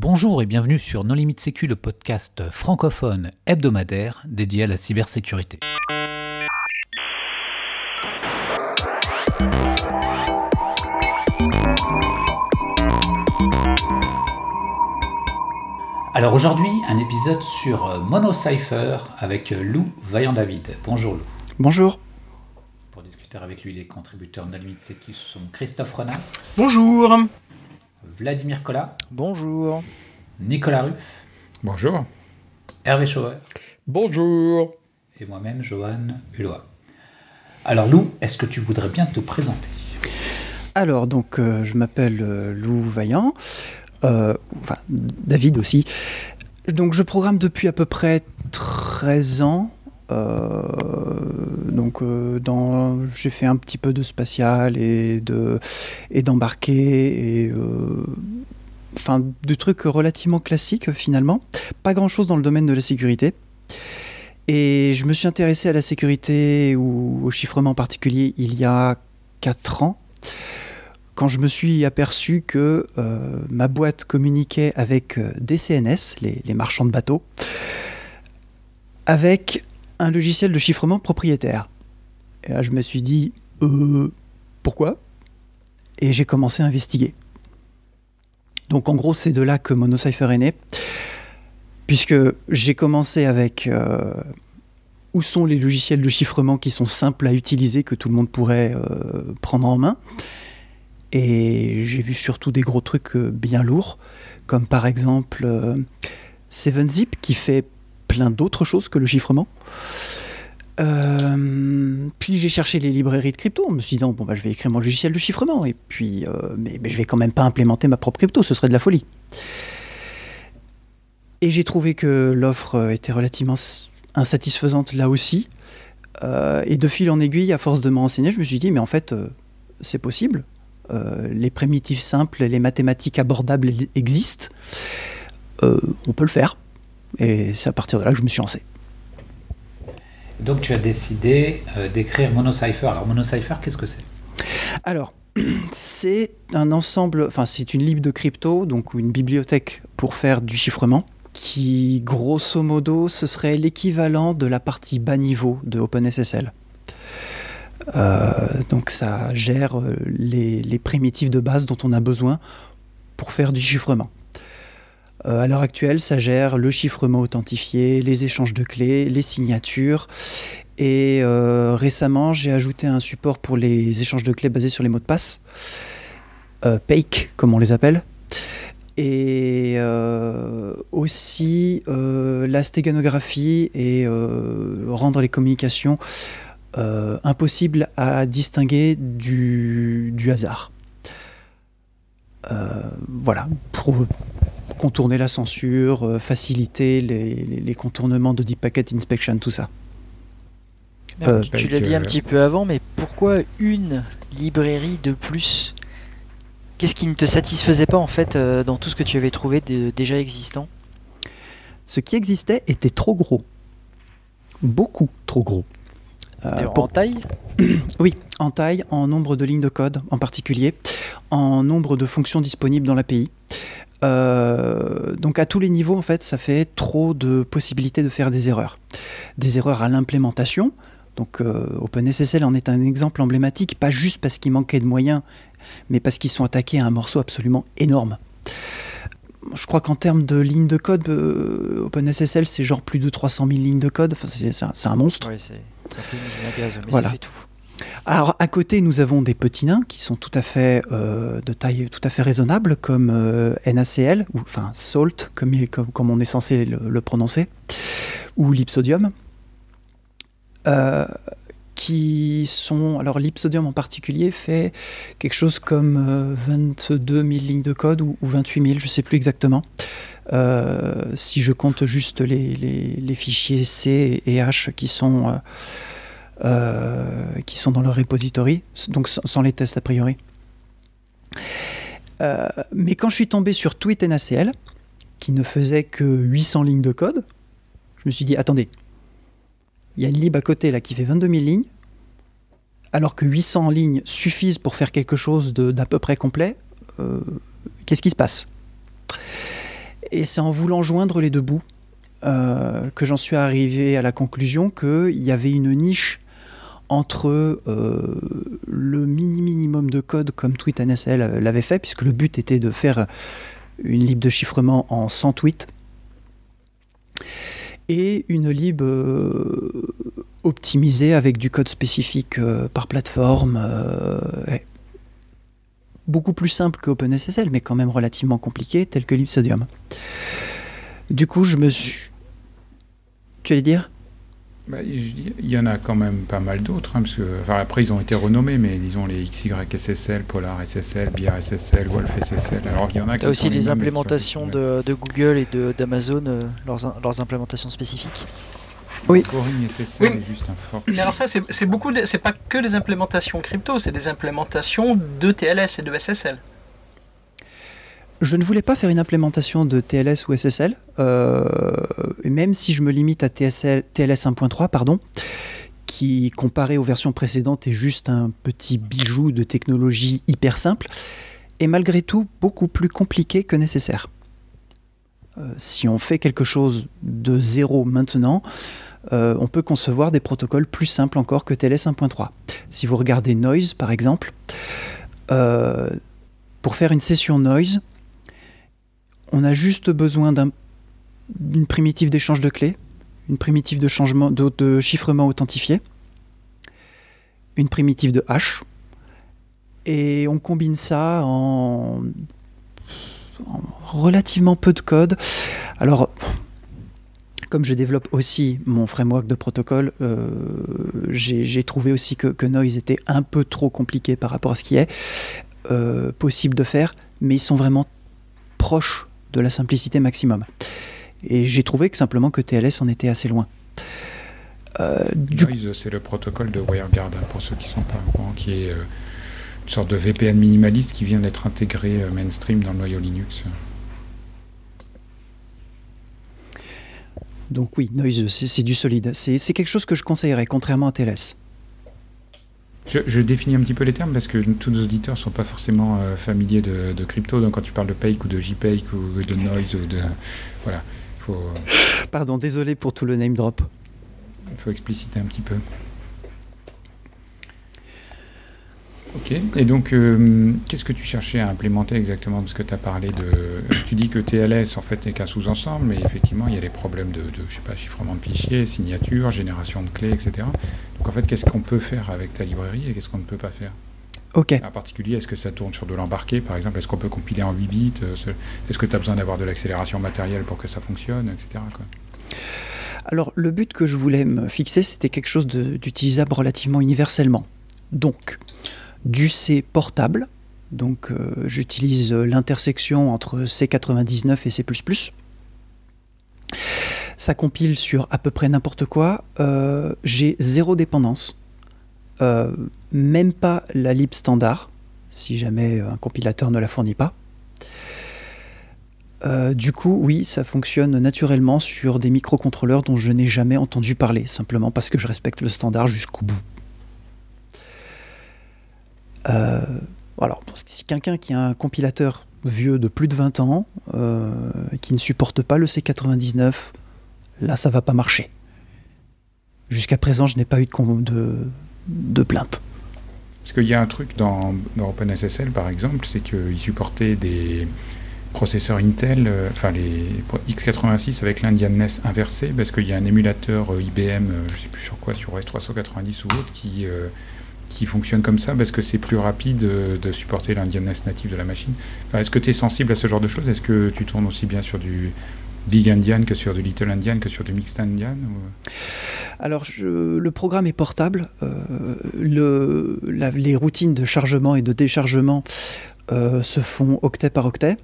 Bonjour et bienvenue sur Non Limite Sécu, le podcast francophone hebdomadaire dédié à la cybersécurité. Alors aujourd'hui, un épisode sur MonoCypher avec Lou Vaillant-David. Bonjour Lou. Bonjour. Pour discuter avec lui, les contributeurs Non Limite Sécu sont Christophe Renard. Bonjour. Vladimir Collat. Bonjour. Nicolas Ruff. Bonjour. Hervé Chauvet. Bonjour. Et moi-même, Johan Hulot. Alors Lou, est-ce que tu voudrais bien te présenter? Alors, donc, euh, je m'appelle euh, Lou Vaillant, euh, enfin, David aussi. Donc, je programme depuis à peu près 13 ans. Donc, dans, j'ai fait un petit peu de spatial et de et d'embarquer et enfin, de trucs relativement classiques finalement. Pas grand chose dans le domaine de la sécurité. Et je me suis intéressé à la sécurité ou au chiffrement en particulier il y a 4 ans, quand je me suis aperçu que euh, ma boîte communiquait avec euh, des CNS, les, marchands de bateaux, avec un logiciel de chiffrement propriétaire. Et là, je me suis dit, euh, pourquoi? Et j'ai commencé à investiguer. Donc en gros, c'est de là que MonoCypher est né, puisque j'ai commencé avec euh, où sont les logiciels de chiffrement qui sont simples à utiliser, que tout le monde pourrait euh, prendre en main. Et j'ai vu surtout des gros trucs bien lourds, comme par exemple 7zip qui fait plein d'autres choses que le chiffrement. Euh, puis j'ai cherché les librairies de crypto. Je me suis dit, bon, bah, je vais écrire mon logiciel de chiffrement. Et puis, euh, mais, mais, je vais quand même pas implémenter ma propre crypto, ce serait de la folie. Et j'ai trouvé que l'offre était relativement insatisfaisante là aussi. Euh, et de fil en aiguille, à force de m'enseigner, je me suis dit, mais en fait, c'est possible. Les primitives simples, les mathématiques abordables existent. on peut le faire. Et c'est à partir de là que je me suis lancé. Donc tu as décidé euh, d'écrire MonoCypher. Alors MonoCypher, qu'est-ce que c'est? Alors, c'est un ensemble, enfin c'est une lib de crypto, donc une bibliothèque pour faire du chiffrement, qui grosso modo ce serait l'équivalent de la partie bas niveau de OpenSSL. Euh, donc ça gère euh, les, les primitives de base dont on a besoin pour faire du chiffrement. Euh, à l'heure actuelle, ça gère le chiffrement authentifié, les échanges de clés, les signatures. Et euh, récemment, j'ai ajouté un support pour les échanges de clés basés sur les mots de passe, euh, PAKE comme on les appelle. Et euh, aussi la stéganographie et rendre les communications impossibles à distinguer du hasard. Voilà, pour contourner la censure, euh, faciliter les, les, les, contournements de Deep Packet Inspection, tout ça. Euh, tu l'as dit un petit peu avant, mais pourquoi une librairie de plus? Qu'est-ce qui ne te satisfaisait pas en fait euh, dans tout ce que tu avais trouvé de, déjà existant? Ce qui existait était trop gros. Beaucoup trop gros. Euh, pour... En taille? Oui, en taille, en nombre de lignes de code en particulier, en nombre de fonctions disponibles dans l'API. Euh, donc à tous les niveaux, en fait, ça fait trop de possibilités de faire des erreurs. Des erreurs à l'implémentation. Donc euh, OpenSSL en est un exemple emblématique, pas juste parce qu'il manquait de moyens, mais parce qu'ils sont attaqués à un morceau absolument énorme. Je crois qu'en termes de lignes de code, euh, OpenSSL, c'est genre plus de 300 000 lignes de code. Enfin, c'est un, un, monstre. Oui, c'est un peu une usine à gaz, mais voilà. ça fait tout. Alors à côté, nous avons des petits nains qui sont tout à fait euh, de taille tout à fait raisonnable, comme euh, NaCl ou enfin Salt, comme, on est censé le, prononcer, ou l'Ipsodium, euh, qui sont alors l'Ipsodium en particulier fait quelque chose comme 22 000 lignes de code ou, ou 28 000, je ne sais plus exactement. si je compte juste les, fichiers C et H qui sont qui sont dans leur repository, donc sans les tests a priori. Euh, mais quand je suis tombé sur Tweet NaCl, qui ne faisait que 800 lignes de code, je me suis dit, attendez, il y a une lib à côté là qui fait 22 000 lignes, alors que 800 lignes suffisent pour faire quelque chose d'à peu près complet, euh, qu'est-ce qui se passe? Et c'est en voulant joindre les deux bouts euh, que j'en suis arrivé à la conclusion qu'il y avait une niche entre euh, le mini minimum de code comme TweetNSL l'avait fait, puisque le but était de faire une lib de chiffrement en 100 tweets, et une lib euh, optimisée avec du code spécifique par plateforme, beaucoup plus simple que OpenSSL, mais quand même relativement compliqué, tel que LibSodium. Du coup, je me suis. Tu allais dire? Bah, il y en a quand même pas mal d'autres, hein, parce que enfin, après ils ont été renommés, mais disons les XYSSL, Polar SSL, BIR SSL, Wolf SSL. Alors il y en a qui aussi les, implémentations de, Google et d'Amazon, euh, leurs, leurs implémentations spécifiques? Oui. SSL Est juste un fort. Mais alors ça, c'est beaucoup, c'est pas que les implémentations crypto, c'est des implémentations de TLS et de SSL. Je ne voulais pas faire une implémentation de TLS ou SSL, euh, même si je me limite à TLS 1.3, pardon, qui comparé aux versions précédentes est juste un petit bijou de technologie hyper simple, et malgré tout beaucoup plus compliqué que nécessaire. Euh, si on fait quelque chose de zéro maintenant, euh, on peut concevoir des protocoles plus simples encore que TLS 1.3. Si vous regardez Noise par exemple, pour faire une session Noise, on a juste besoin d'une primitive d'échange de clés, une primitive de, changement, de, chiffrement authentifié, une primitive de hash, et on combine ça en, relativement peu de code. Alors, comme je développe aussi mon framework de protocole, euh, j'ai trouvé aussi que, Noise était un peu trop compliqué par rapport à ce qui est euh, possible de faire, mais ils sont vraiment proches de la simplicité maximum. Et j'ai trouvé que simplement que TLS en était assez loin. Euh, Noise, c'est le protocole de WireGuard, hein, pour ceux qui ne sont pas au courant, qui est euh, une sorte de VPN minimaliste qui vient d'être intégré euh, mainstream dans le noyau Linux. Donc oui, Noise, c'est du solide. C'est quelque chose que je conseillerais, contrairement à TLS. Je, définis un petit peu les termes parce que tous nos auditeurs ne sont pas forcément euh, familiers de, crypto. Donc quand tu parles de Pake ou de JPake ou de Noise ou de. Voilà. Faut, Pardon, désolé pour tout le name drop. Il faut expliciter un petit peu. Ok. Et donc, euh, qu'est-ce que tu cherchais à implémenter exactement Parce que tu as parlé de. Tu dis que TLS, en fait, n'est qu'un sous-ensemble, mais effectivement, il y a les problèmes de, je sais pas, chiffrement de fichiers, signature, génération de clés, etc. Donc, en fait, qu'est-ce qu'on peut faire avec ta librairie et qu'est-ce qu'on ne peut pas faire Ok. En particulier, est-ce que ça tourne sur de l'embarqué, par exemple? Est-ce qu'on peut compiler en 8 bits euh, Est-ce que tu as besoin d'avoir de l'accélération matérielle pour que ça fonctionne, etc. Alors, le but que je voulais me fixer, c'était quelque chose d'utilisable relativement universellement. Donc, du C portable. Donc euh, j'utilise l'intersection entre C99 et C++. Ça compile sur à peu près n'importe quoi. Euh, j'ai zéro dépendance. Euh, même pas la lib standard, si jamais un compilateur ne la fournit pas. du coup, oui, ça fonctionne naturellement sur des microcontrôleurs dont je n'ai jamais entendu parler, simplement parce que je respecte le standard jusqu'au bout. Euh, alors, si quelqu'un qui a un compilateur vieux de plus de 20 ans, euh, qui ne supporte pas le C99, là, ça va pas marcher. Jusqu'à présent, je n'ai pas eu de, de, plainte. Parce qu'il y a un truc dans, dans OpenSSL, par exemple, c'est qu'il supportait des processeurs Intel, euh, enfin les x86 avec l'Indian NES inversé, parce qu'il y a un émulateur IBM, je ne sais plus sur quoi, sur OS390 ou autre, qui qui fonctionne comme ça parce que c'est plus rapide de supporter l'Indianness native de la machine. Est-ce que tu es sensible à ce genre de choses? Est-ce que tu tournes aussi bien sur du Big Indian que sur du Little Indian que sur du Mixed Indian Alors, le programme est portable. Euh, le, les routines de chargement et de déchargement euh, se font octet par octet.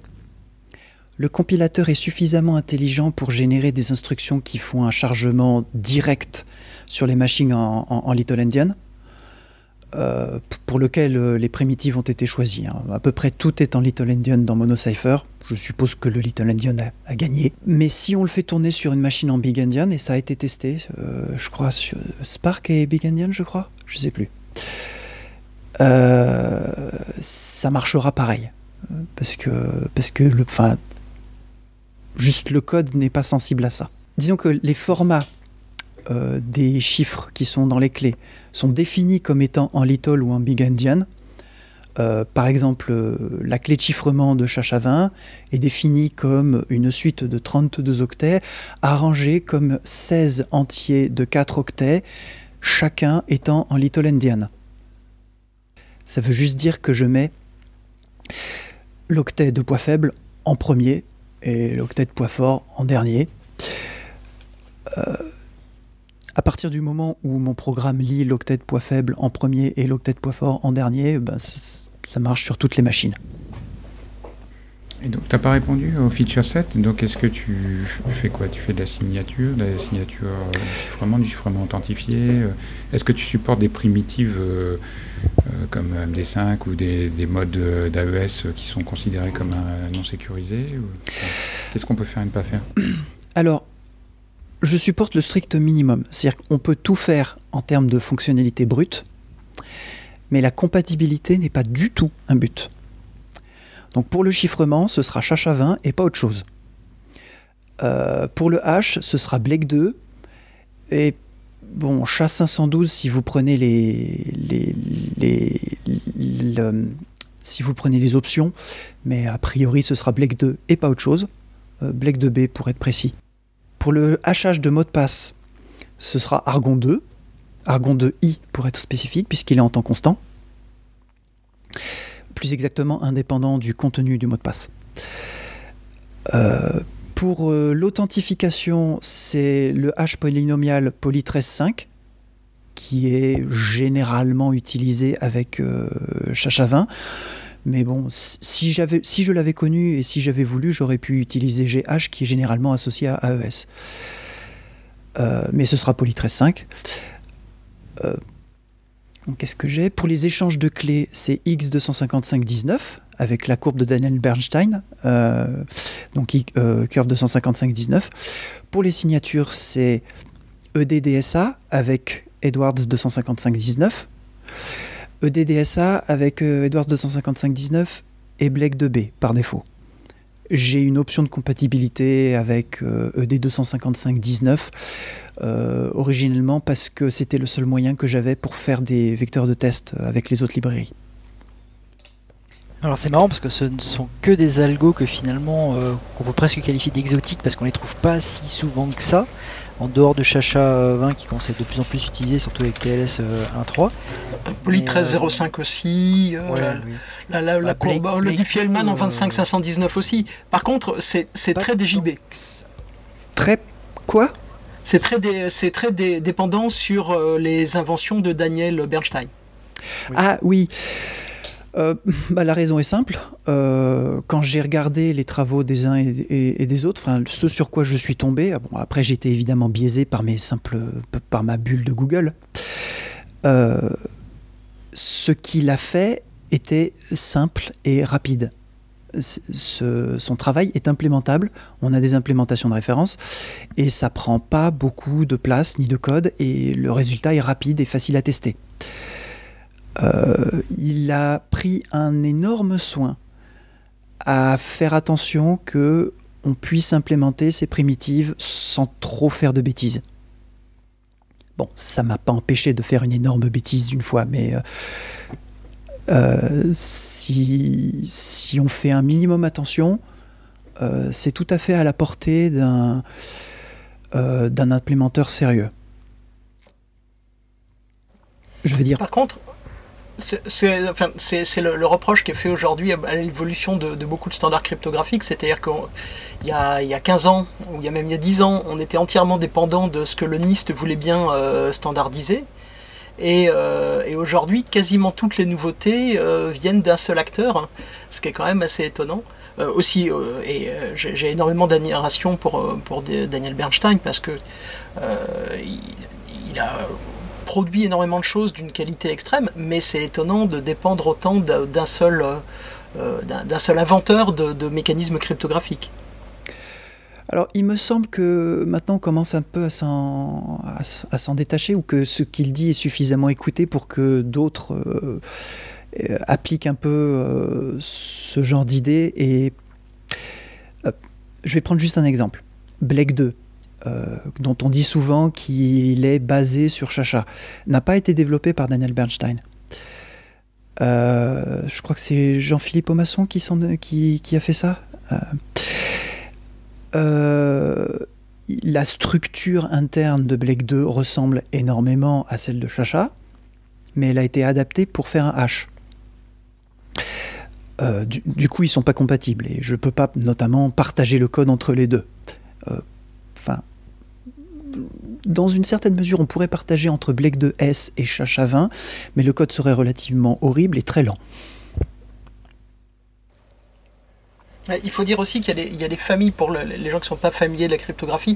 Le compilateur est suffisamment intelligent pour générer des instructions qui font un chargement direct sur les machines en Little Indian. Euh, pour lequel euh, les primitives ont été choisies. Hein. À peu près tout est en Little Endian dans Monocypher. Je suppose que le Little Endian a, gagné. Mais si on le fait tourner sur une machine en Big Endian, et ça a été testé, euh, je crois, sur Spark et Big Endian, je crois, je sais plus. ça marchera pareil. Parce que, parce que juste le code n'est pas sensible à ça. Disons que les formats euh, des chiffres qui sont dans les clés sont définis comme étant en little ou en big endian. Euh, par exemple, la clé de chiffrement de Chachavin est définie comme une suite de 32 octets arrangés comme 16 entiers de 4 octets, chacun étant en little endian. Ça veut juste dire que je mets l'octet de poids faible en premier et l'octet de poids fort en dernier. Euh, à partir du moment où mon programme lit l'octet de poids faible en premier et l'octet de poids fort en dernier, ben, ça marche sur toutes les machines. Et donc, tu n'as pas répondu au feature set. Donc, est-ce que tu fais quoi? Tu fais de la signature, de la signature euh, du chiffrement, du chiffrement authentifié? Euh, Est-ce que tu supportes des primitives euh, comme MD5 ou des, modes d'AES qui sont considérés comme non sécurisés? Qu'est-ce qu'on peut faire et ne pas faire? Alors, je supporte le strict minimum. C'est-à-dire qu'on peut tout faire en termes de fonctionnalité brute, mais la compatibilité n'est pas du tout un but. Donc pour le chiffrement, ce sera Chacha20 et pas autre chose. Euh, pour le H, ce sera Blake 2. Et bon, Chat 512 si vous prenez les, les, si vous prenez les options, mais a priori ce sera Blake 2 et pas autre chose. Euh, Blake 2B pour être précis. Pour le hachage de mot de passe, ce sera Argon 2. Argon 2i pour être spécifique, puisqu'il est en temps constant plus exactement indépendant du contenu du mot de passe. Euh, pour euh, l'authentification, c'est le hash polynomial poly 13.5 qui est généralement utilisé avec euh, Chacha20. Mais bon, si, j'avais, si je l'avais connu et si j'avais voulu, j'aurais pu utiliser GH qui est généralement associé à AES. mais ce sera poly 13.5. Qu'est-ce que j'ai? Pour les échanges de clés, c'est X25519 avec la courbe de Daniel Bernstein, euh, donc euh, curve 25519. Pour les signatures, c'est EDDSA avec Edwards 25519. EDDSA avec euh, Edwards 25519 et Blake 2B par défaut. J'ai une option de compatibilité avec ED25519 e euh, originellement parce que c'était le seul moyen que j'avais pour faire des vecteurs de test avec les autres librairies. Alors c'est marrant parce que ce ne sont que des algos que finalement euh, qu'on peut presque qualifier d'exotiques parce qu'on les trouve pas si souvent que ça, en dehors de Chacha 20 qui commence à être de plus en plus utilisé, surtout avec TLS 1.3. Poly 1305 aussi, la, la, la, courbe, le Diffie-Hellman en 25519 aussi. Par contre, c'est très DJB. Très quoi? C'est très, c'est très dépendant sur euh, les inventions de Daniel Bernstein. Ah oui. Euh, bah, la raison est simple. Euh, quand j'ai regardé les travaux des uns et, des autres, ce sur quoi je suis tombé, ah bon, après j'étais évidemment biaisé par, mes simples, par ma bulle de Google, ce qu'il a fait était simple et rapide son travail est implémentable. On a des implémentations de référence et ça prend pas beaucoup de place ni de code et le résultat est rapide et facile à tester. Euh, il a pris un énorme soin à faire attention que on puisse implémenter ces primitives sans trop faire de bêtises. Bon, ça m'a pas empêché de faire une énorme bêtise d'une fois, mais euh, euh, si, si, on fait un minimum attention, c'est tout à fait à la portée d'un d'un implémenteur sérieux. Je veux dire. Par contre, c'est enfin, le, le, reproche qui est fait aujourd'hui à, l'évolution de, beaucoup de standards cryptographiques, c'est-à-dire qu'il y a, y a 15 ans, ou y a même il y a 10 ans, on était entièrement dépendant de ce que le NIST voulait bien standardiser. Euh, et, aujourd'hui, quasiment toutes les nouveautés euh, viennent d'un seul acteur, hein, ce qui est quand même assez étonnant. Euh, aussi, et j'ai énormément d'admiration pour, pour Daniel Bernstein parce que il, a produit énormément de choses d'une qualité extrême, mais c'est étonnant de dépendre autant d'un seul, d'un seul inventeur de mécanismes cryptographiques. Alors, il me semble que maintenant on commence un peu à s'en, détacher ou que ce qu'il dit est suffisamment écouté pour que d'autres euh, euh, appliquent un peu euh, ce genre d'idées. Et je vais prendre juste un exemple. Blake 2, dont on dit souvent qu'il est basé sur Chacha, n'a pas été développé par Daniel Bernstein. je crois que c'est Jean-Philippe Aumasson qui, a fait ça. la structure interne de Blake 2 ressemble énormément à celle de Chacha, mais elle a été adaptée pour faire un H. Euh, du, coup, ils sont pas compatibles et je peux pas notamment partager le code entre les deux. Euh, enfin, dans une certaine mesure, on pourrait partager entre Blake 2S et Chacha 20, mais le code serait relativement horrible et très lent. Il faut dire aussi qu'il y, a des familles, pour les gens qui ne sont pas familiers de la cryptographie,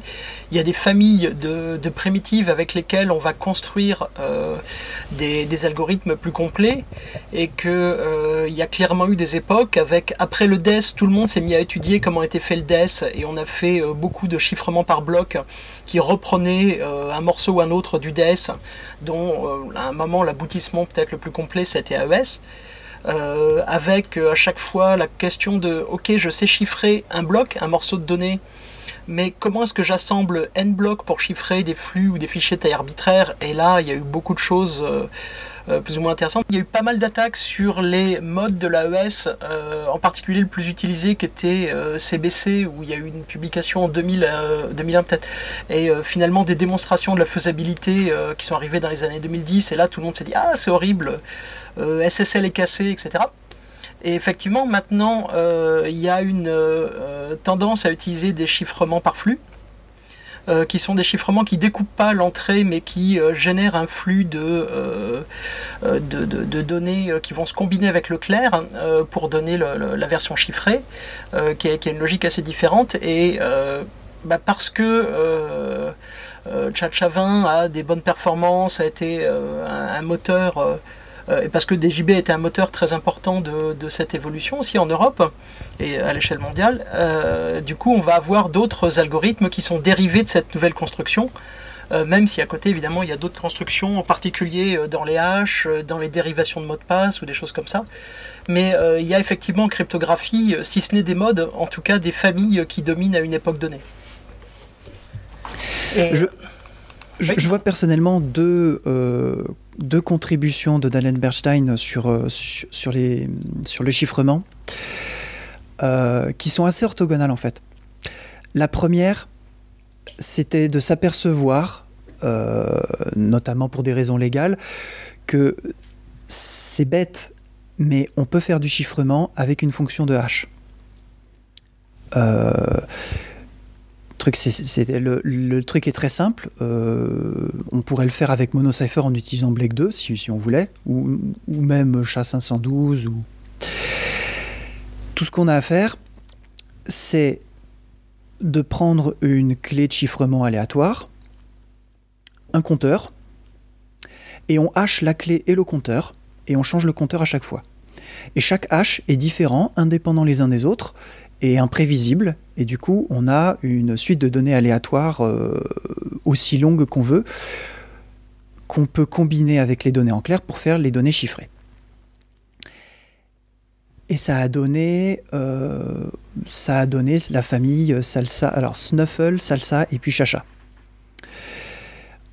il y a des familles de, primitives avec lesquelles on va construire euh, des, algorithmes plus complets et qu'il euh, y a clairement eu des époques avec, après le DES, tout le monde s'est mis à étudier comment était fait le DES et on a fait euh, beaucoup de chiffrements par bloc qui reprenaient un morceau ou un autre du DES dont à un moment l'aboutissement peut-être le plus complet c'était AES. Euh, avec euh, à chaque fois la question de ok je sais chiffrer un bloc, un morceau de données, mais comment est-ce que j'assemble n blocs pour chiffrer des flux ou des fichiers taille arbitraire? Et là, il y a eu beaucoup de choses euh, plus ou moins intéressantes. Il y a eu pas mal d'attaques sur les modes de l'AES, en particulier le plus utilisé qui était CBC, où il y a eu une publication en 2000, 2001 peut-être, et finalement des démonstrations de la faisabilité qui sont arrivées dans les années 2010, et là tout le monde s'est dit ah c'est horrible euh, SSL est cassé, etc. Et effectivement, maintenant, euh, il y a une euh, tendance à utiliser des chiffrements par flux, qui sont des chiffrements qui découpent pas l'entrée, mais qui génèrent un flux de, de, données qui vont se combiner avec le clair pour donner la version chiffrée, qui, a, une logique assez différente. Et bah, parce que ChatChavin a des bonnes performances, a été un moteur euh, parce que DJB était un moteur très important de, cette évolution aussi en Europe et à l'échelle mondiale. Euh, du coup, on va avoir d'autres algorithmes qui sont dérivés de cette nouvelle construction. Euh, même si à côté, évidemment, il y a d'autres constructions, en particulier dans les haches, dans les dérivations de mots de passe ou des choses comme ça. Mais il y a effectivement en cryptographie, si ce n'est des modes, en tout cas des familles qui dominent à une époque donnée. je, je, vois personnellement deux deux contributions de Daniel Bernstein sur, euh, sur, les, sur le chiffrement euh, qui sont assez orthogonales en fait. La première, c'était de s'apercevoir, euh, notamment pour des raisons légales, que c'est bête, mais on peut faire du chiffrement avec une fonction de hash truc, le, truc est très simple. Euh, on pourrait le faire avec MonoCypher en utilisant Blake 2 si, on voulait, ou, même SHA-512. Ou... Tout ce qu'on a à faire, c'est de prendre une clé de chiffrement aléatoire, un compteur, et on hache la clé et le compteur, et on change le compteur à chaque fois. Et chaque hash est différent, indépendant les uns des autres, et imprévisible. Et du coup, on a une suite de données aléatoires euh, aussi longue qu'on veut, qu'on peut combiner avec les données en clair pour faire les données chiffrées. Et ça a donné, euh, ça a la famille Salsa, alors Snuffle, Salsa et puis Chacha.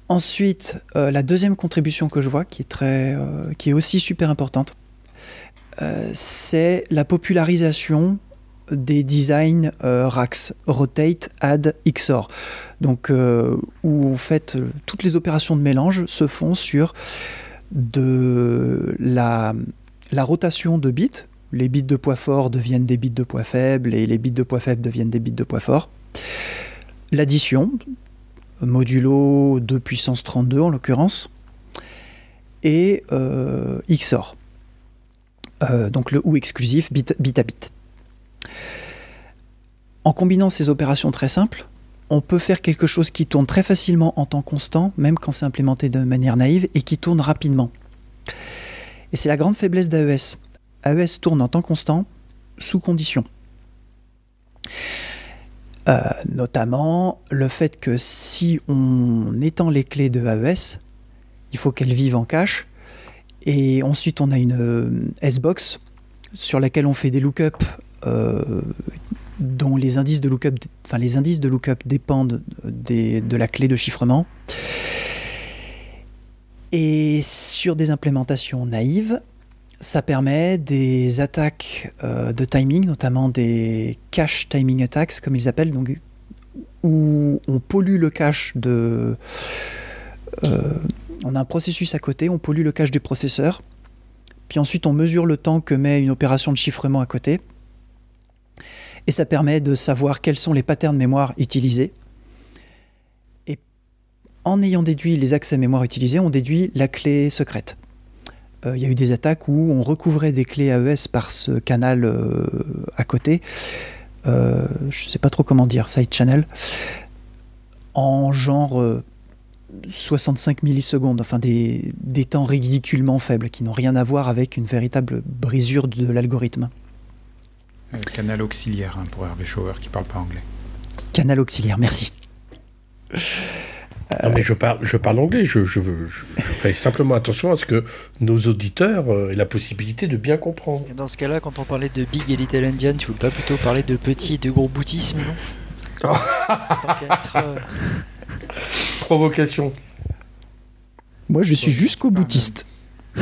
Ensuite, euh, la deuxième contribution que je vois, qui est aussi super importante, c'est la popularisation des designs euh, RAX, Rotate, Add, XOR. Donc, euh, où en fait, toutes les opérations de mélange se font sur de la, rotation de bits. Les bits de poids fort deviennent des bits de poids faible et les bits de poids faible deviennent des bits de poids fort. L'addition, modulo 2 puissance 32 en l'occurrence, et euh, XOR. Donc le OU exclusif bit, à bit. En combinant ces opérations très simples, on peut faire quelque chose qui tourne très facilement en temps constant, même quand c'est implémenté de manière naïve, et qui tourne rapidement. Et c'est la grande faiblesse d'AES. AES tourne en temps constant, sous condition. Euh, notamment le fait que si on étend les clés de AES, il faut qu'elles vivent en cache, et ensuite on a une euh, S-Box sur laquelle on fait des lookups euh, dont les indices de lookup, enfin, les indices de lookup dépendent de la clé de chiffrement. Et sur des implémentations naïves, ça permet des attaques euh, de timing, notamment des cache timing attacks, comme ils appellent, donc, où on pollue le cache de. On a un processus à côté, on pollue le cache du processeur, puis ensuite on mesure le temps que met une opération de chiffrement à côté, et ça permet de savoir quels sont les patterns mémoire utilisés. Et en ayant déduit les accès mémoire utilisés, on déduit la clé secrète. Euh, il y a eu des attaques où on recouvrait des clés AES par ce canal euh, à côté. Euh, je ne sais pas trop comment dire, side channel, en genre 65 millisecondes, enfin des, des, temps ridiculement faibles qui n'ont rien à voir avec une véritable brisure de l'algorithme. canal auxiliaire hein, pour Hervé Schauer qui parle pas anglais. Canal auxiliaire, merci. Non, mais je parle, je parle anglais. Je, je, fais simplement attention à ce que nos auditeurs euh, aient la possibilité de bien comprendre. dans ce cas-là, quand on parlait de Big et Little Indian, tu voulais pas plutôt parler de petit et de gros boutisme, non? Euh, Provocation. Moi, je suis jusqu'au boutiste.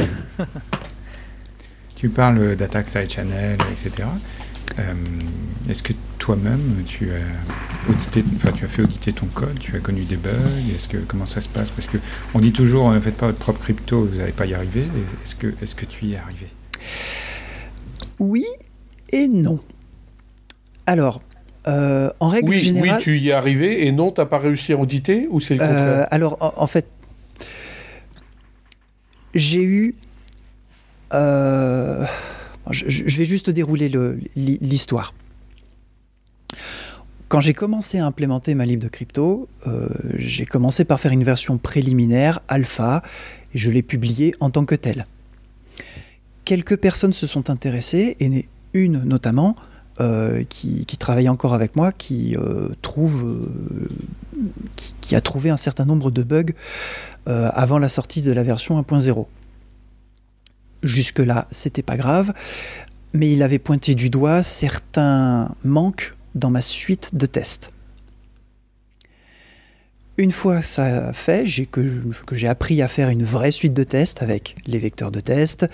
tu parles d'attaque side channel, etc. Euh, est-ce que toi-même, tu as audité, enfin, tu as fait auditer ton code, tu as connu des bugs Est-ce que comment ça se passe? Parce que on dit toujours, ne faites pas votre propre crypto, vous n'allez pas y arriver. Est-ce que, est-ce que tu y es arrivé? Oui et non. Alors, euh, en règle oui, générale. Oui, tu y es arrivé et non, tu n'as pas réussi à auditer ou c'est le contraire euh, Alors, en, fait, j'ai eu. Euh, je, vais juste dérouler l'histoire. Quand j'ai commencé à implémenter ma libre de crypto, j'ai commencé par faire une version préliminaire, alpha, et je l'ai publiée en tant que telle. Quelques personnes se sont intéressées, et une notamment, euh, qui, travaille encore avec moi, qui, euh, trouve, qui, a trouvé un certain nombre de bugs avant la sortie de la version 1.0. Jusque-là, c'était pas grave, mais il avait pointé du doigt certains manques dans ma suite de tests. Une fois ça fait, j'ai que, j'ai appris à faire une vraie suite de tests avec les vecteurs de test,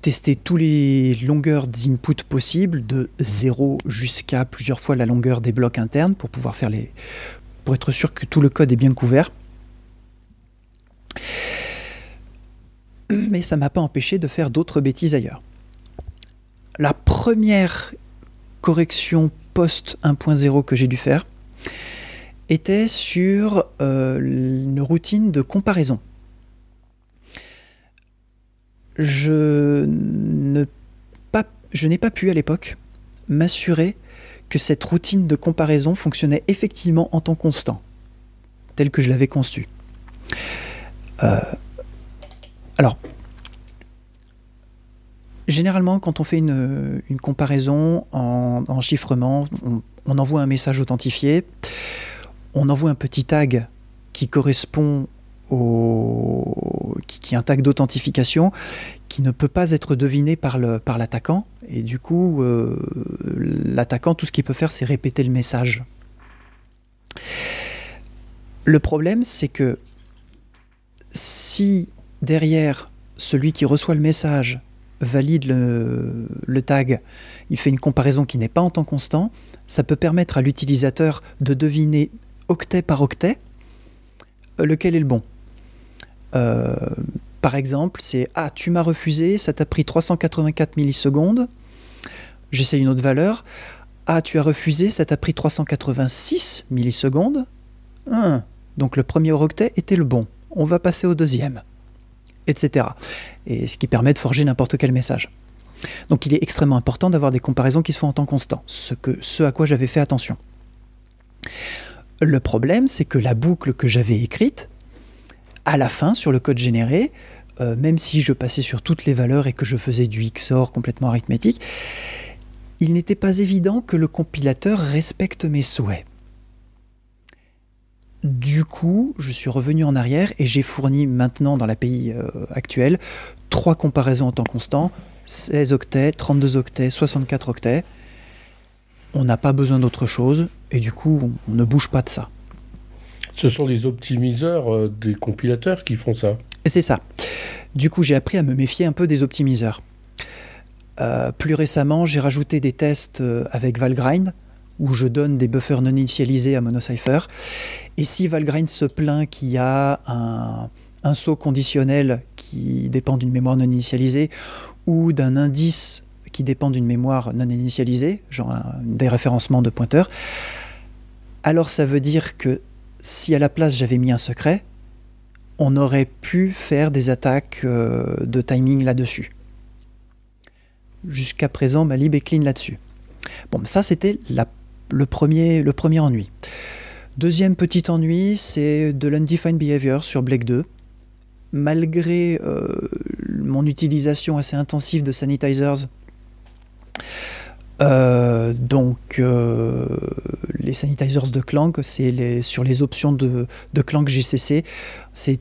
tester tous les longueurs d'input possibles, de 0 jusqu'à plusieurs fois la longueur des blocs internes pour pouvoir faire les. pour être sûr que tout le code est bien couvert mais ça m'a pas empêché de faire d'autres bêtises ailleurs. La première correction post 1.0 que j'ai dû faire était sur euh, une routine de comparaison. Je, n'ai pas pu à l'époque m'assurer que cette routine de comparaison fonctionnait effectivement en temps constant, tel que je l'avais conçu. Euh, alors, généralement, quand on fait une, comparaison en, chiffrement, on, envoie un message authentifié, on envoie un petit tag qui correspond au. qui, est un tag d'authentification qui ne peut pas être deviné par l'attaquant. Par et du coup, euh, l'attaquant, tout ce qu'il peut faire, c'est répéter le message. Le problème, c'est que si derrière celui qui reçoit le message valide le, tag, il fait une comparaison qui n'est pas en temps constant, ça peut permettre à l'utilisateur de deviner octet par octet euh, lequel est le bon. Euh, par exemple, c'est Ah, tu m'as refusé, ça t'a pris 384 millisecondes, j'essaie une autre valeur. Ah, tu as refusé, ça t'a pris 386 millisecondes. Hum, donc le premier octet était le bon. On va passer au deuxième etc. Et ce qui permet de forger n'importe quel message. Donc il est extrêmement important d'avoir des comparaisons qui se font en temps constant, ce, que, ce à quoi j'avais fait attention. Le problème, c'est que la boucle que j'avais écrite, à la fin, sur le code généré, euh, même si je passais sur toutes les valeurs et que je faisais du XOR complètement arithmétique, il n'était pas évident que le compilateur respecte mes souhaits. Du coup, je suis revenu en arrière et j'ai fourni maintenant dans l'API euh, actuelle trois comparaisons en temps constant 16 octets, 32 octets, 64 octets. on n'a pas besoin d'autre chose, et du coup, on, ne bouge pas de ça. Ce sont les optimiseurs euh, des compilateurs qui font ça. C'est ça. Du coup, j'ai appris à me méfier un peu des optimiseurs. Euh, plus récemment, j'ai rajouté des tests euh, avec Valgrind, où je donne des buffers non initialisés à MonoCypher. Et si Valgrind se plaint qu'il y a un, saut conditionnel qui dépend d'une mémoire non initialisée, ou d'un indice qui dépend d'une mémoire non initialisée, genre un déréférencement de pointeurs, alors ça veut dire que si à la place j'avais mis un secret, on aurait pu faire des attaques euh, de timing là-dessus. Jusqu'à présent, ma lib est clean là-dessus. Bon, ça c'était le premier, le premier ennui. Deuxième petit ennui, c'est de l'undefined behavior sur Blake 2. Malgré euh, mon utilisation assez intensive de sanitizers, euh, donc euh, les sanitizers de Clank, c'est sur les options de, de Clank GCC, c'est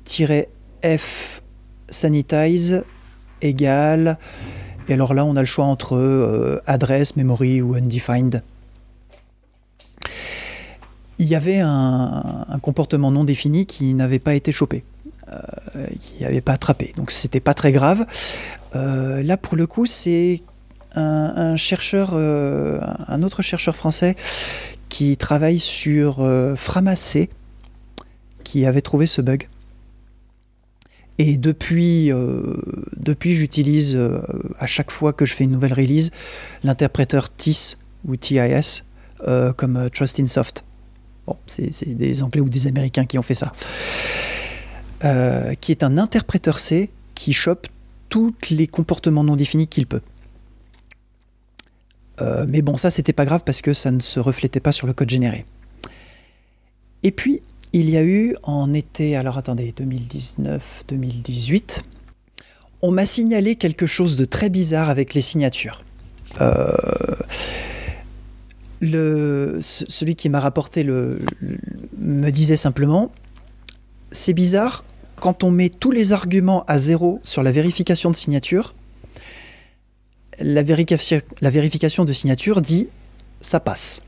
"-f sanitize égale et alors là on a le choix entre euh, adresse, memory ou undefined. Il y avait un, comportement non défini qui n'avait pas été chopé, qui n'avait pas attrapé, donc c'était pas très grave. là pour le coup c'est un, chercheur, euh, un autre chercheur français qui travaille sur euh, Framassé, qui avait trouvé ce bug. Et depuis, euh, depuis j'utilise à chaque fois que je fais une nouvelle release l'interpréteur TIS ou TIS comme Trust in Soft. Bon, c'est des Anglais ou des Américains qui ont fait ça. qui est un interpréteur C qui chope tous les comportements non définis qu'il peut. Euh, mais bon, ça, c'était pas grave parce que ça ne se reflétait pas sur le code généré. Et puis, il y a eu en été, alors attendez, 2019-2018, on m'a signalé quelque chose de très bizarre avec les signatures. Euh, celui qui m'a rapporté le, me disait simplement, c'est bizarre, quand on met tous les arguments à zéro sur la vérification de signature, la, vérification de signature dit ça passe.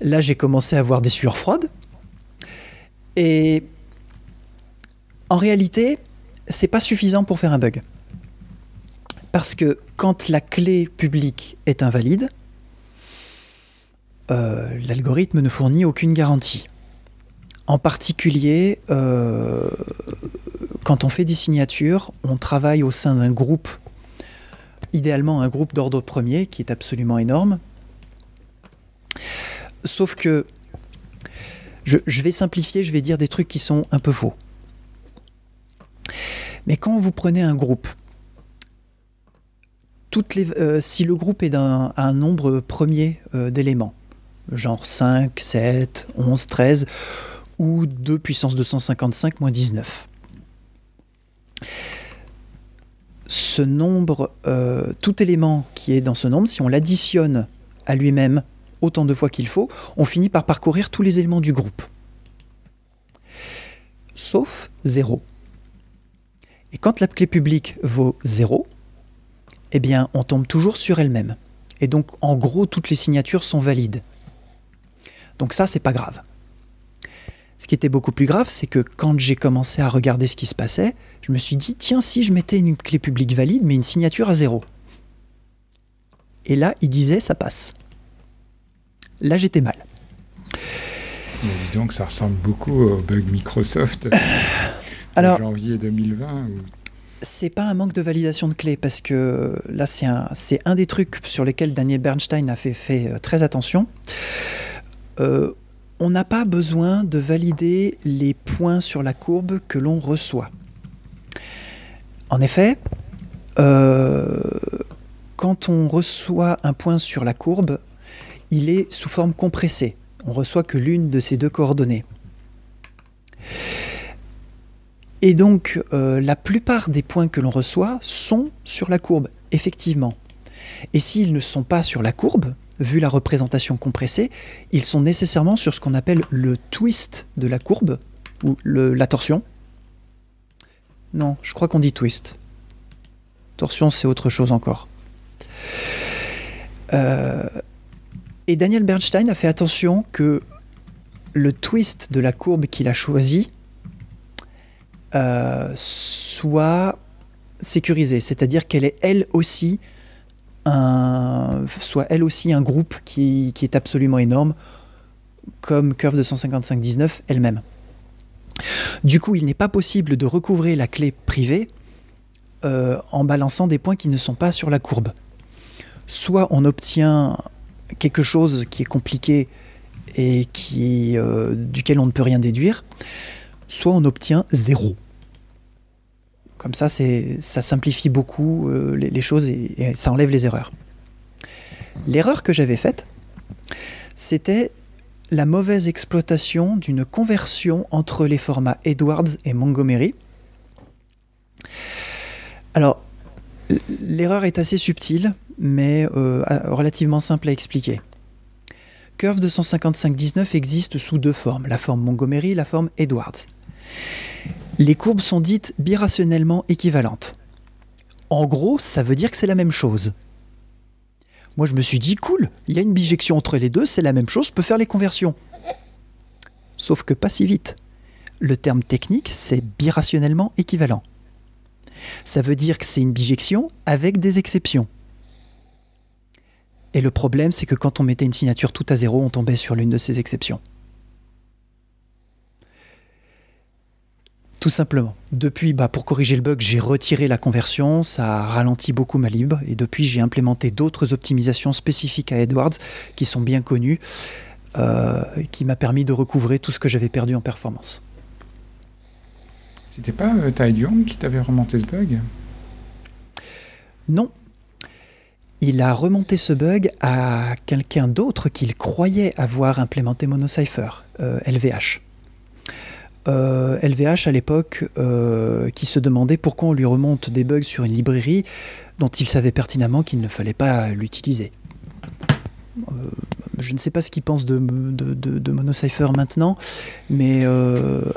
Là, j'ai commencé à avoir des sueurs froides. Et en réalité, c'est pas suffisant pour faire un bug. Parce que quand la clé publique est invalide, euh, l'algorithme ne fournit aucune garantie. En particulier, euh, quand on fait des signatures, on travaille au sein d'un groupe, idéalement un groupe d'ordre premier, qui est absolument énorme. Sauf que, je, vais simplifier, je vais dire des trucs qui sont un peu faux. Mais quand vous prenez un groupe, euh, si le groupe est d'un un nombre premier euh, d'éléments, genre 5, 7, 11, 13, ou 2 puissance 255 moins 19, ce nombre, euh, tout élément qui est dans ce nombre, si on l'additionne à lui-même autant de fois qu'il faut, on finit par parcourir tous les éléments du groupe. Sauf 0. Et quand la clé publique vaut 0, eh bien, on tombe toujours sur elle-même. Et donc, en gros, toutes les signatures sont valides. Donc ça, c'est pas grave. Ce qui était beaucoup plus grave, c'est que quand j'ai commencé à regarder ce qui se passait, je me suis dit, tiens, si je mettais une clé publique valide, mais une signature à zéro. Et là, il disait, ça passe. Là, j'étais mal. Mais donc, ça ressemble beaucoup au bug Microsoft Alors, janvier 2020 C'est pas un manque de validation de clé, parce que là, c'est un, un, des trucs sur lesquels Daniel Bernstein a fait, fait euh, très attention. Euh, on n'a pas besoin de valider les points sur la courbe que l'on reçoit. En effet, euh, quand on reçoit un point sur la courbe, il est sous forme compressée. On reçoit que l'une de ces deux coordonnées. Et donc, euh, la plupart des points que l'on reçoit sont sur la courbe, effectivement. Et s'ils ne sont pas sur la courbe, vu la représentation compressée, ils sont nécessairement sur ce qu'on appelle le twist de la courbe, ou la torsion. Non, je crois qu'on dit twist. Torsion, c'est autre chose encore. et Daniel Bernstein a fait attention que le twist de la courbe qu'il a choisi soit sécurisé, c'est-à-dire qu'elle est elle aussi soit elle aussi un groupe qui, est absolument énorme, comme Curve 25519 elle-même. Du coup, il n'est pas possible de recouvrer la clé privée euh, en balançant des points qui ne sont pas sur la courbe. Soit on obtient quelque chose qui est compliqué et euh, duquel on ne peut rien déduire, soit on obtient zéro. Comme ça, ça simplifie beaucoup euh, les, choses et, ça enlève les erreurs. L'erreur que j'avais faite, c'était la mauvaise exploitation d'une conversion entre les formats Edwards et Montgomery. Alors, l'erreur est assez subtile, mais euh, relativement simple à expliquer. Curve 255-19 existe sous deux formes, la forme Montgomery et la forme Edwards. Les courbes sont dites birationnellement équivalentes. En gros, ça veut dire que c'est la même chose. Moi, je me suis dit, cool, il y a une bijection entre les deux, c'est la même chose, je peux faire les conversions. Sauf que pas si vite. Le terme technique, c'est birationnellement équivalent. Ça veut dire que c'est une bijection avec des exceptions. Et le problème, c'est que quand on mettait une signature tout à zéro, on tombait sur l'une de ces exceptions. Tout simplement. Depuis, bah, pour corriger le bug, j'ai retiré la conversion, ça a ralenti beaucoup ma lib, et depuis j'ai implémenté d'autres optimisations spécifiques à Edwards qui sont bien connues, euh, qui m'a permis de recouvrer tout ce que j'avais perdu en performance. C'était pas euh, qui t'avait remonté ce bug? Non. Il a remonté ce bug à quelqu'un d'autre qu'il croyait avoir implémenté MonoCypher, LVH. LVH euh, à l'époque euh, qui se demandait pourquoi on lui remonte des bugs sur une librairie dont il savait pertinemment qu'il ne fallait pas l'utiliser. Euh, je ne sais pas ce qu'il pense de, de, de, MonoCypher maintenant, mais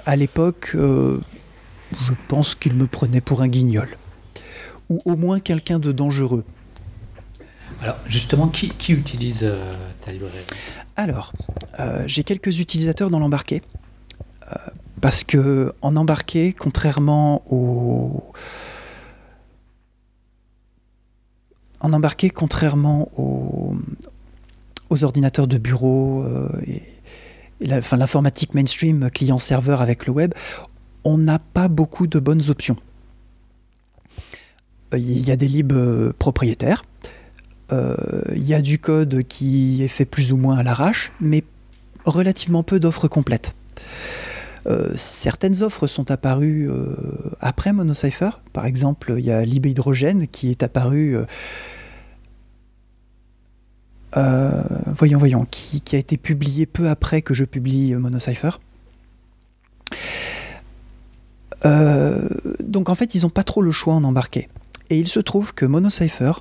à l'époque, je pense qu'il me prenait pour un guignol. Ou au moins quelqu'un de dangereux. Alors justement, qui, qui utilise ta librairie? Alors, j'ai quelques utilisateurs dans l'embarqué parce que en embarqué, contrairement au en contrairement aux, ordinateurs de bureau euh, et, l'informatique mainstream client-serveur avec le web, on n'a pas beaucoup de bonnes options. Euh, il y a des libs euh, propriétaires, il y a du code qui est fait plus ou moins à l'arrache, mais relativement peu d'offres complètes. Euh, certaines offres sont apparues euh, après MonoCypher. Par exemple, il y a Lib Hydrogène qui est apparu. Euh, voyons, voyons, qui, a été publié peu après que je publie MonoCypher. donc en fait, ils n'ont pas trop le choix en embarqué. Et il se trouve que MonoCypher,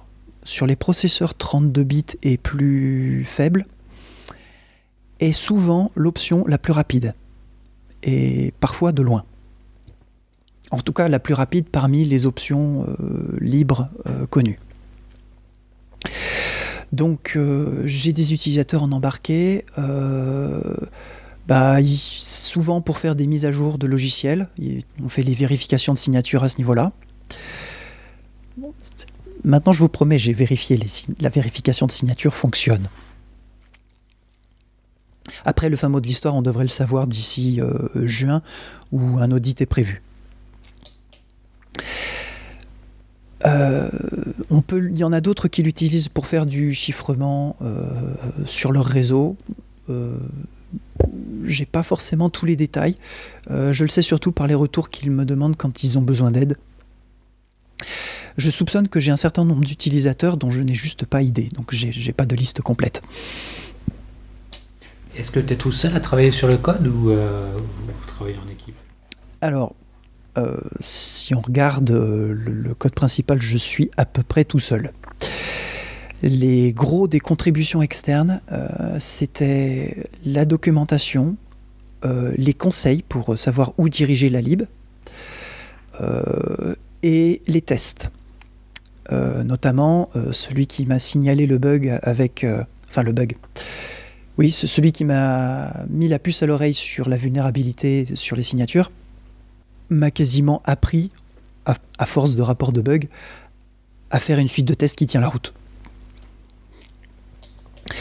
sur les processeurs 32 bits et plus faibles, est souvent l'option la plus rapide et parfois de loin. En tout cas, la plus rapide parmi les options euh, libres euh, connues. Donc, euh, j'ai des utilisateurs en embarqué. Bah, souvent pour faire des mises à jour de logiciels. On fait les vérifications de signature à ce niveau-là. Maintenant, je vous promets, j'ai vérifié, les, la vérification de signature fonctionne. Après, le fin mot de l'histoire, on devrait le savoir d'ici euh, juin, où un audit est prévu. Euh, on peut, il y en a d'autres qui l'utilisent pour faire du chiffrement euh, sur leur réseau. J'ai pas forcément tous les détails. je le sais surtout par les retours qu'ils me demandent quand ils ont besoin d'aide. Je soupçonne que j'ai un certain nombre d'utilisateurs dont je n'ai juste pas idée, donc j'ai pas de liste complète. Est-ce que tu es tout seul à travailler sur le code ou euh, vous travaillez en équipe? Alors, euh, si on regarde euh, le, code principal, je suis à peu près tout seul. Les gros des contributions externes, c'était la documentation, les conseils pour savoir où diriger la lib et les tests. notamment celui qui m'a signalé le bug avec... enfin le bug. Oui, celui qui m'a mis la puce à l'oreille sur la vulnérabilité sur les signatures m'a quasiment appris, à, force de rapports de bugs, à faire une suite de tests qui tient la route.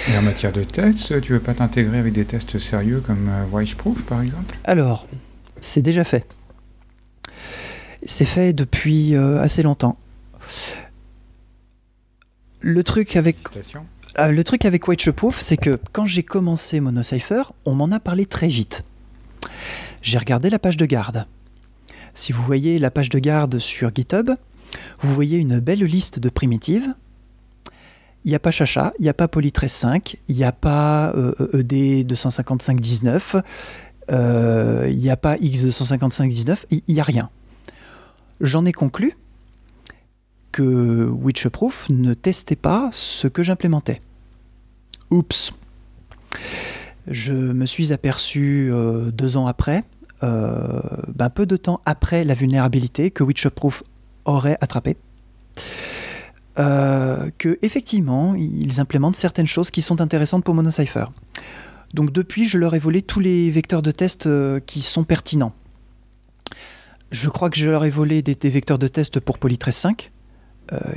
Et en matière de tests, tu veux pas t'intégrer avec des tests sérieux comme euh, par exemple? Alors, c'est déjà fait. C'est fait depuis euh, assez longtemps. Le truc avec euh, le truc avec Proof, c'est que quand j'ai commencé Monocypher, on m'en a parlé très vite. J'ai regardé la page de garde. Si vous voyez la page de garde sur GitHub, vous voyez une belle liste de primitives. Il n'y a pas Chacha, il n'y a pas Polytrace 5, il n'y a pas ED 25519, il n'y a pas X25519, il n'y a rien. J'en ai conclu que Witchproof ne testait pas ce que j'implémentais. Oups. Je me suis aperçu euh, deux ans après, euh, ben, peu de temps après la vulnérabilité que Witchproof aurait attrapé, euh, que effectivement ils implémentent certaines choses qui sont intéressantes pour Monocypher. Donc depuis, je leur ai volé tous les vecteurs de test qui sont pertinents. Je crois que je leur ai volé des, vecteurs de test pour Polytrace 5, euh,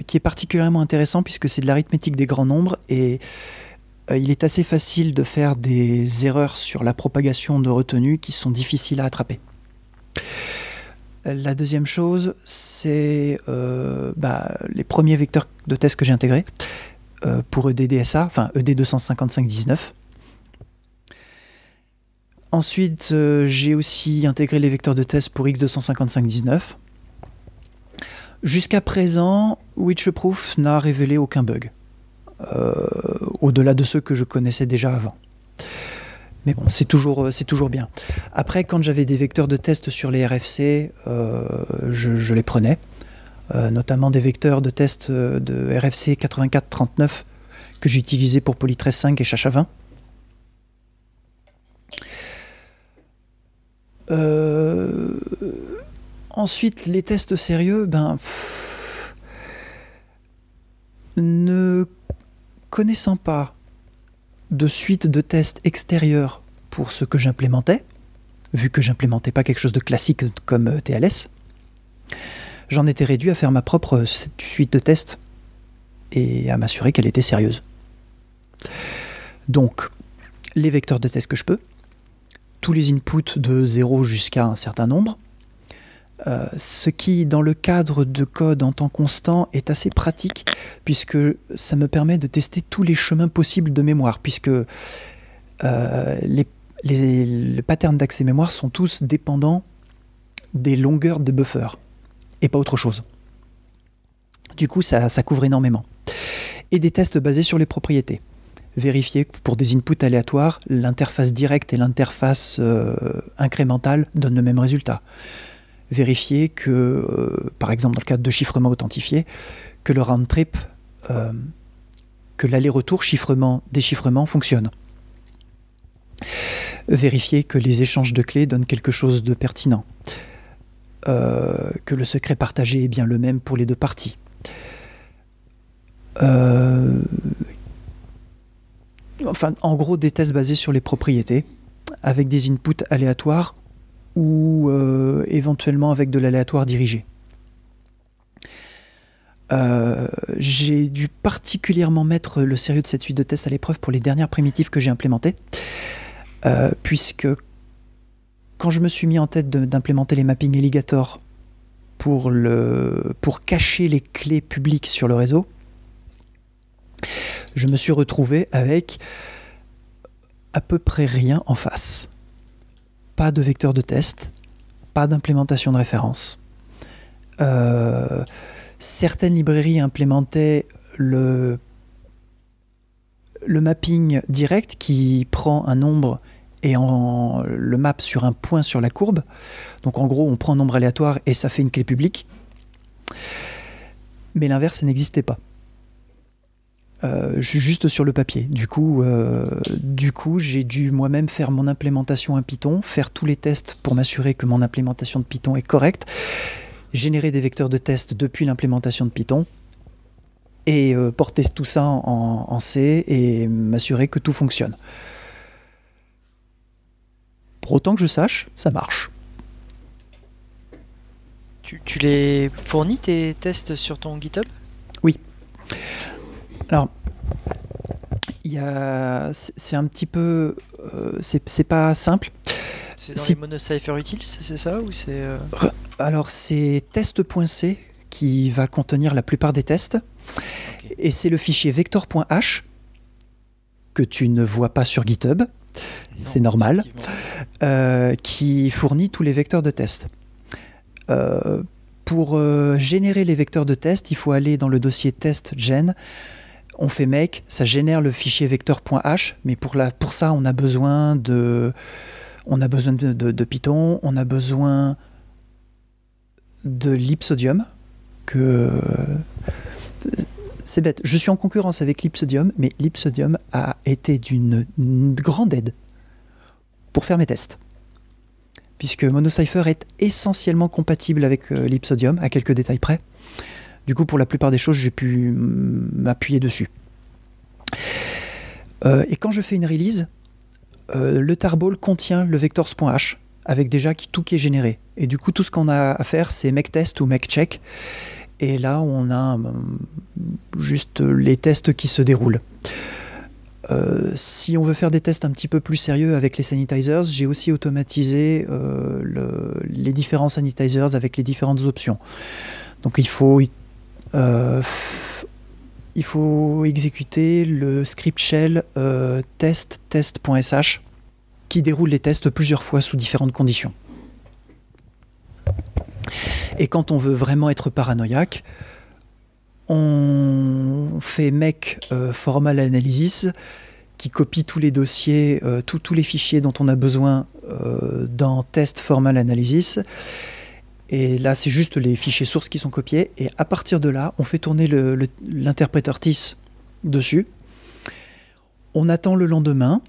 qui est particulièrement intéressant puisque c'est de l'arithmétique des grands nombres et euh, il est assez facile de faire des erreurs sur la propagation de retenue qui sont difficiles à attraper. La deuxième chose, c'est euh, bah, les premiers vecteurs de test que j'ai intégrés pour EDDSA, enfin ED25519. Ensuite, j'ai aussi intégré les vecteurs de test pour X25519. Jusqu'à présent, Witchproof n'a révélé aucun bug, euh, au-delà de ceux que je connaissais déjà avant. Mais bon, c'est toujours, euh, bien. Après, quand j'avais des vecteurs de test sur les RFC, euh, je, les prenais, notamment des vecteurs de test de RFC 8439 que j'utilisais pour Polytrace 5 et Chacha 20. Euh, Ensuite, les tests sérieux, ben. ne connaissant pas de suite de tests extérieurs pour ce que j'implémentais, vu que j'implémentais pas quelque chose de classique comme euh, TLS, j'en étais réduit à faire ma propre suite de tests et à m'assurer qu'elle était sérieuse. Donc, les vecteurs de tests que je peux, tous les inputs de 0 jusqu'à un certain nombre, euh, ce qui, dans le cadre de code en temps constant, est assez pratique, puisque ça me permet de tester tous les chemins possibles de mémoire, puisque euh, les, patterns d'accès mémoire sont tous dépendants des longueurs de buffer, et pas autre chose. Du coup, ça, couvre énormément. Et des tests basés sur les propriétés. Vérifier que pour des inputs aléatoires, l'interface directe et l'interface euh, incrémentale donnent le même résultat vérifier que, euh, par exemple dans le cadre de chiffrement authentifié, que le round trip, euh, que l'aller-retour chiffrement-déchiffrement fonctionne. Vérifier que les échanges de clés donnent quelque chose de pertinent. Euh, que le secret partagé est bien le même pour les deux parties. enfin, en gros, des tests basés sur les propriétés, avec des inputs aléatoires ou euh, éventuellement avec de l'aléatoire dirigé. Euh, j'ai dû particulièrement mettre le sérieux de cette suite de tests à l'épreuve pour les dernières primitives que j'ai implémentées, euh, puisque quand je me suis mis en tête d'implémenter les mappings alligator pour, le, pour cacher les clés publiques sur le réseau, je me suis retrouvé avec à peu près rien en face pas de vecteur de test, pas d'implémentation de référence. Euh, certaines librairies implémentaient le, mapping direct qui prend un nombre et en, le map sur un point sur la courbe. Donc en gros, on prend un nombre aléatoire et ça fait une clé publique. Mais l'inverse, n'existait pas. Euh, je suis juste sur le papier. Du coup, euh, du coup, j'ai dû moi-même faire mon implémentation en Python, faire tous les tests pour m'assurer que mon implémentation de Python est correcte, générer des vecteurs de test depuis l'implémentation de Python et porter tout ça en, C et m'assurer que tout fonctionne. Pour autant que je sache, ça marche. Tu, les fournis tes tests sur ton GitHub? Oui. Alors, il y a, c'est un petit peu, c'est pas simple. C'est dans les monocypher utils, c'est ça ou c'est euh, Alors c'est test.c qui va contenir la plupart des tests. Et c'est le fichier vector.h que tu ne vois pas sur GitHub, c'est normal, euh, qui fournit tous les vecteurs de test. Euh, pour générer les vecteurs de test, il faut aller dans le dossier test.gen. On fait make, ça génère le fichier vector.h, mais pour, la, pour ça, on a besoin de on a besoin de, Python, on a besoin de l'Ipsodium, que c'est bête. Je suis en concurrence avec l'Ipsodium, mais l'Ipsodium a été d'une grande aide pour faire mes tests. Puisque MonoCypher est essentiellement compatible avec euh, l'Ipsodium, à quelques détails près. Du coup, pour la plupart des choses, j'ai pu m'appuyer dessus. Euh, et quand je fais une release, euh, le tarball contient le vectors.h avec déjà tout qui est généré. Et du coup, tout ce qu'on a à faire, c'est make test ou make check. Et là, on a euh, juste les tests qui se déroulent. Si on veut faire des tests un petit peu plus sérieux avec les sanitizers, j'ai aussi automatisé les différents sanitizers avec les différentes options. Donc il faut, il faut exécuter le script shell test test.sh qui déroule les tests plusieurs fois sous différentes conditions. Et quand on veut vraiment être paranoïaque, on fait make euh, formal analysis qui copie tous les dossiers, euh, tous les fichiers dont on a besoin euh, dans test formal analysis. Et là, c'est juste les fichiers sources qui sont copiés. Et à partir de là, on fait tourner l'interpréteur TIS dessus. On attend le lendemain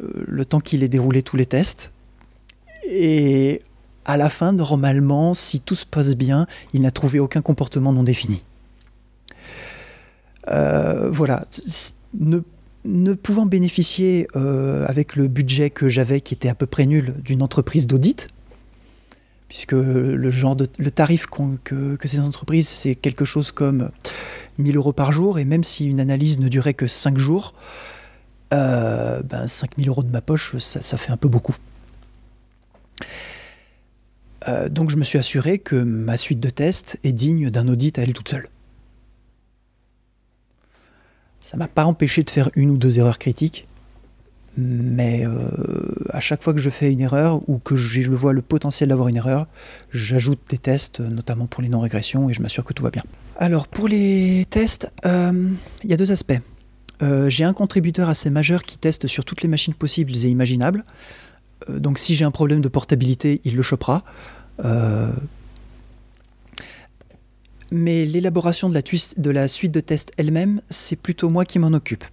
euh, le temps qu'il ait déroulé tous les tests. Et à la fin, normalement, si tout se passe bien, il n'a trouvé aucun comportement non défini. Euh, voilà. Ne, pouvant bénéficier euh, avec le budget que j'avais, qui était à peu près nul, d'une entreprise d'audit, puisque le tarif que, que, ces entreprises, c'est quelque chose comme 1000 euros par jour, et même si une analyse ne durait que 5 jours, euh, ben 5000 euros de ma poche, ça, fait un peu beaucoup. Euh, donc je me suis assuré que ma suite de tests est digne d'un audit à elle toute seule. Ça m'a pas empêché de faire une ou deux erreurs critiques, mais euh, à chaque fois que je fais une erreur ou que je vois le potentiel d'avoir une erreur, j'ajoute des tests, notamment pour les non-régressions, et je m'assure que tout va bien. Alors pour les tests, il y a deux aspects. Euh, j'ai un contributeur assez majeur qui teste sur toutes les machines possibles et imaginables. Euh, donc si j'ai un problème de portabilité, il le chopera. Euh, mais l'élaboration de la, suite de tests elle-même, c'est plutôt moi qui m'en occupe.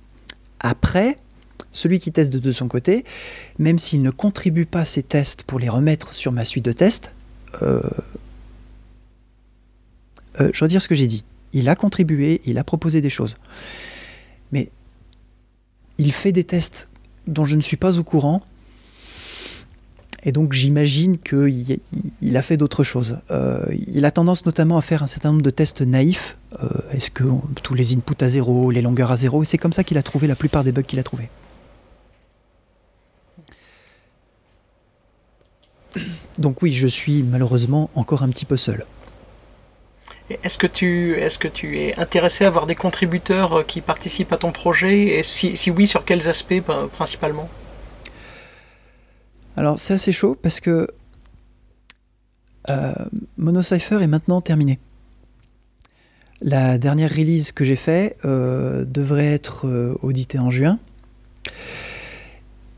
Après, celui qui teste de son côté, même s'il ne contribue pas ses tests pour les remettre sur ma suite de tests, je vais dire ce que j'ai dit. Il a contribué, il a proposé des choses. Mais il fait des tests dont je ne suis pas au courant. Et donc j'imagine qu'il il a fait d'autres choses. Euh, il a tendance notamment à faire un certain nombre de tests naïfs. Euh, est-ce que tous les inputs à zéro, les longueurs à zéro, c'est comme ça qu'il a trouvé la plupart des bugs qu'il a trouvés. Donc oui, je suis malheureusement encore un petit peu seul. Est-ce que, tu, est que tu es intéressé à avoir des contributeurs euh, qui participent à ton projet Et si, oui, sur quels aspects ben, principalement? Alors c'est assez chaud parce que euh, MonoCypher est maintenant terminé. La dernière release que j'ai faite euh, devrait être euh, auditée en juin.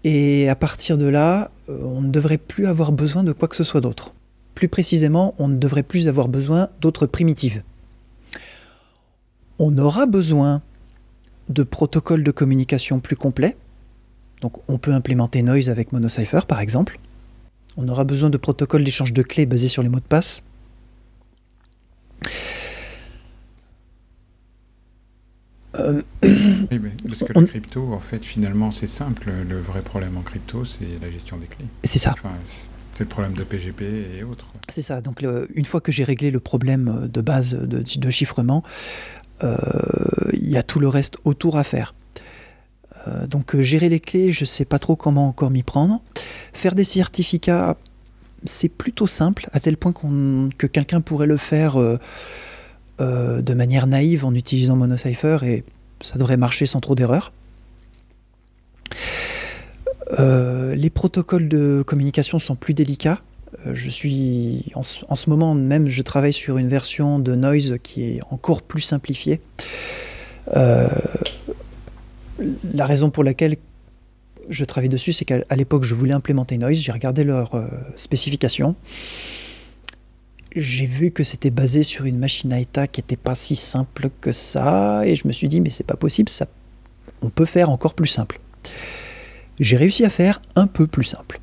Et à partir de là, on ne devrait plus avoir besoin de quoi que ce soit d'autre. Plus précisément, on ne devrait plus avoir besoin d'autres primitives. On aura besoin de protocoles de communication plus complets. Donc on peut implémenter Noise avec MonoCypher par exemple. On aura besoin de protocoles d'échange de clés basés sur les mots de passe. Euh, parce que la crypto, en fait, finalement, c'est simple. Le vrai problème en crypto, c'est la gestion des clés. C'est ça. c'est le problème de PGP et autres. C'est ça. Donc, une fois que j'ai réglé le problème de base de, de chiffrement, euh, il y a tout le reste autour à faire. Euh, donc gérer les clés, je ne sais pas trop comment encore m'y prendre. Faire des certificats, c'est plutôt simple, à tel point que quelqu'un pourrait le faire euh, de manière naïve en utilisant MonoCypher et ça devrait marcher sans trop d'erreurs. Euh, les protocoles de communication sont plus délicats. Euh, je suis en ce, moment même, je travaille sur une version de Noise qui est encore plus simplifiée. la raison pour laquelle je travaille dessus, c'est qu'à l'époque, je voulais implémenter Noise. J'ai regardé leurs spécifications j'ai vu que c'était basé sur une machine à état qui n'était pas si simple que ça, et je me suis dit, mais c'est pas possible, ça, on peut faire encore plus simple. J'ai réussi à faire un peu plus simple.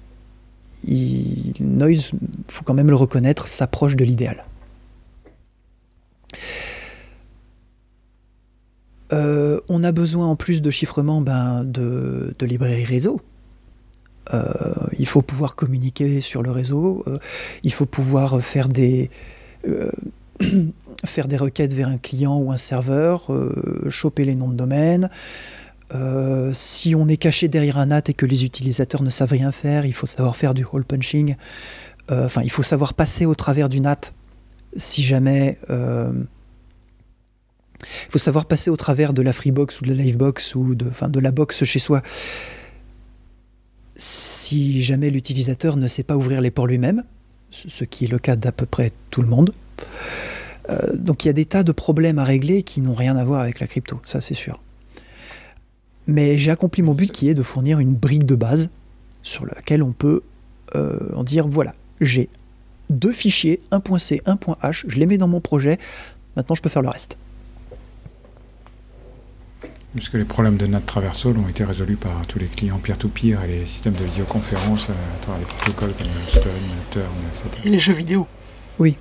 Il, Noise, faut quand même le reconnaître, s'approche de l'idéal. Euh, on a besoin en plus de chiffrement ben, de, de librairies réseau. Euh, il faut pouvoir communiquer sur le réseau, euh, il faut pouvoir faire des, euh, faire des requêtes vers un client ou un serveur, choper les noms de domaine. si on est caché derrière un NAT et que les utilisateurs ne savent rien faire, il faut savoir faire du hole punching. Enfin, il faut savoir passer au travers du NAT si jamais. il faut savoir passer au travers de la Freebox ou de la Livebox ou de, de la box chez soi si jamais l'utilisateur ne sait pas ouvrir les ports lui-même, ce qui est le cas d'à peu près tout le monde. Euh, donc il y a des tas de problèmes à régler qui n'ont rien à voir avec la crypto, ça c'est sûr. Mais j'ai accompli mon but qui est de fournir une brique de base sur laquelle on peut euh, en dire voilà, j'ai deux fichiers, .c, .h, je les mets dans mon projet, maintenant je peux faire le reste. Puisque les problèmes de NAT traversal ont été résolus par tous les clients peer-to-peer et les systèmes de visioconférence euh, à travers les protocoles comme Stun, Turn, etc. Et les jeux vidéo. Oui.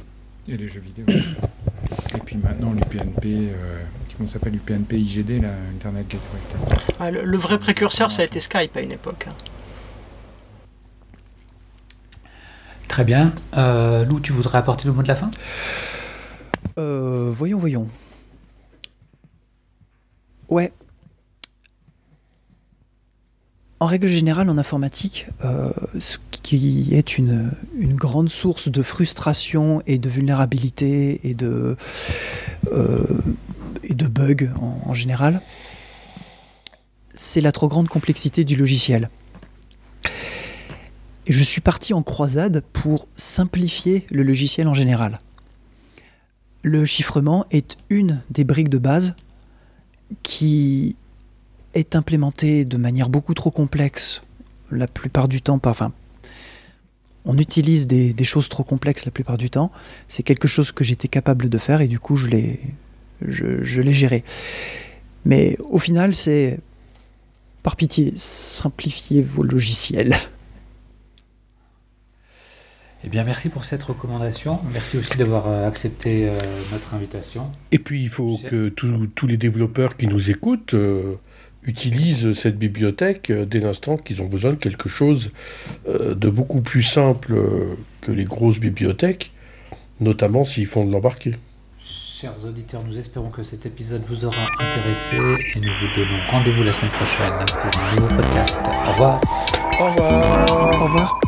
Et les jeux vidéo. et puis maintenant l'UPnP, euh, comment s'appelle l'UPnP IGD, la Internet Gateway. Ah, le, vrai précurseur, ça a été Skype à une époque. Hein. Très bien. Euh, Lou, tu voudrais apporter le mot de la fin? Euh, Voyons, voyons. Ouais. En règle générale, en informatique, euh, ce qui est une, grande source de frustration et de vulnérabilité et de, euh, et de bugs en, général, c'est la trop grande complexité du logiciel. Et je suis parti en croisade pour simplifier le logiciel en général. Le chiffrement est une des briques de base qui est implémenté de manière beaucoup trop complexe la plupart du temps. Enfin, on utilise des, choses trop complexes la plupart du temps. C'est quelque chose que j'étais capable de faire et du coup je l'ai, je, je l'ai géré. Mais au final, c'est par pitié, simplifiez vos logiciels. Eh bien, merci pour cette recommandation. Merci aussi d'avoir euh, accepté euh, notre invitation. Et puis, il faut que tous les développeurs qui nous écoutent euh, utilisent cette bibliothèque dès l'instant qu'ils ont besoin de quelque chose de beaucoup plus simple que les grosses bibliothèques, notamment s'ils font de l'embarqué. Chers auditeurs, nous espérons que cet épisode vous aura intéressé et nous vous donnons rendez-vous la semaine prochaine pour un nouveau podcast. Au revoir. Au revoir. Au revoir.